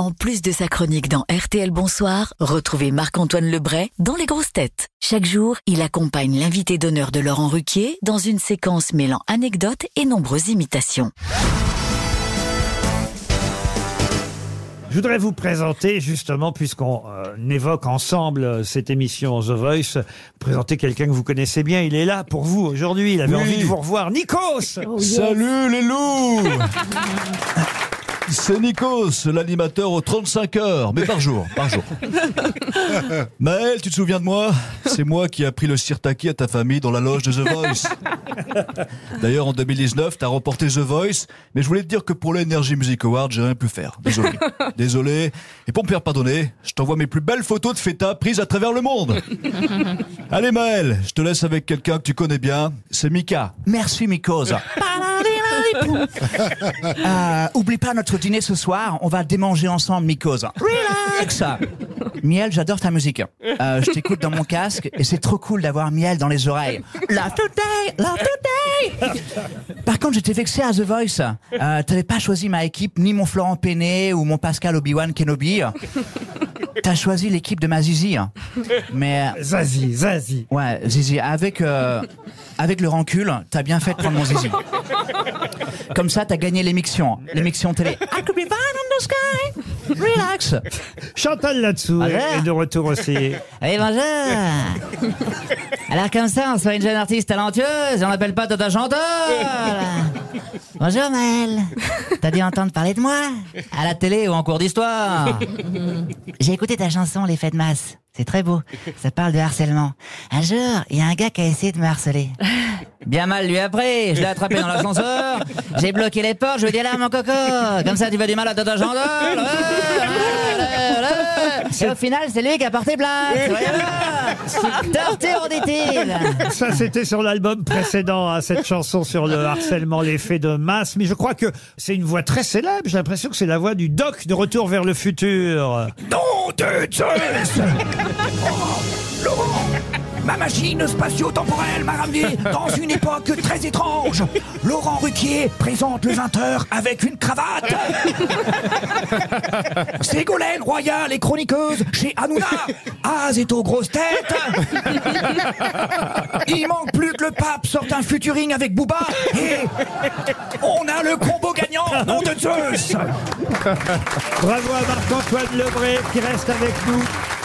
En plus de sa chronique dans RTL Bonsoir, retrouvez Marc-Antoine Lebray dans Les Grosses Têtes. Chaque jour, il accompagne l'invité d'honneur de Laurent Ruquier dans une séquence mêlant anecdotes et nombreuses imitations. Je voudrais vous présenter, justement, puisqu'on euh, évoque ensemble euh, cette émission The Voice, présenter quelqu'un que vous connaissez bien. Il est là pour vous aujourd'hui. Il avait Oui. envie de vous revoir. Nikos Salut les loups C'est Nikos, l'animateur aux 35 heures, mais par jour, par jour. Maël, tu te souviens de moi? C'est moi qui ai appris le sirtaki à ta famille dans la loge de The Voice. D'ailleurs, en 2019, t'as remporté The Voice, mais je voulais te dire que pour l'Energy Music Award, j'ai rien pu faire. Désolé. Désolé. Et pour me faire pardonner, je t'envoie mes plus belles photos de feta prises à travers le monde. Allez Maël, je te laisse avec quelqu'un que tu connais bien, c'est Mika. Merci Mikos. Euh, oublie pas notre dîner ce soir, on va démanger ensemble Mikos. Relax Miel, j'adore ta musique. Euh, je t'écoute dans mon casque et c'est trop cool d'avoir Miel dans les oreilles. Love today, love today Par contre, j'étais vexé à The Voice. Euh, T'avais pas choisi ma équipe, ni mon Florent Penney ou mon Pascal Obi-Wan Kenobi. T'as choisi l'équipe de ma Zizi. Mais euh, Zazie, Zazie. Ouais, Zizi, avec, euh, avec le rancule, t'as bien fait de prendre mon Zizi. Comme ça, t'as gagné l'émission. L'émission télé. I could be fine in the sky. Relax. Chantal là-dessous est de retour aussi. Oui, bonjour. Alors comme ça, on soit une jeune artiste talentueuse et on n'appelle pas Tata Chantal. Bonjour Maëlle. T'as dû entendre parler de moi À la télé ou en cours d'histoire J'ai écouté ta chanson Les Fêtes de masse. C'est très beau. Ça parle de harcèlement. Un jour, il y a un gars qui a essayé de me harceler. Bien mal lui après. Je l'ai attrapé dans l'ascenseur. J'ai bloqué les portes. Je lui ai dit là, mon coco. Comme ça, tu veux du mal à ouais, ouais. Et au final, c'est lui qui a porté plainte. Dit-il. Ça, c'était sur l'album précédent, hein, cette chanson sur le harcèlement, l'effet de masse. Mais je crois que c'est une voix très célèbre. J'ai l'impression que c'est la voix du doc de Retour vers le futur. Nom de Zeus Laurent Ma machine spatio-temporelle m'a ramené dans une époque très étrange. Laurent Ruquier présente le 20h avec une cravate. Ségolène royale et chroniqueuse chez Hanouna. Az est aux grosses têtes. Il manque plus que le pape sorte un futuring avec Booba. Et on a le combo gagnant, nom de Zeus Bravo à Marc-Antoine Lebré qui reste avec nous.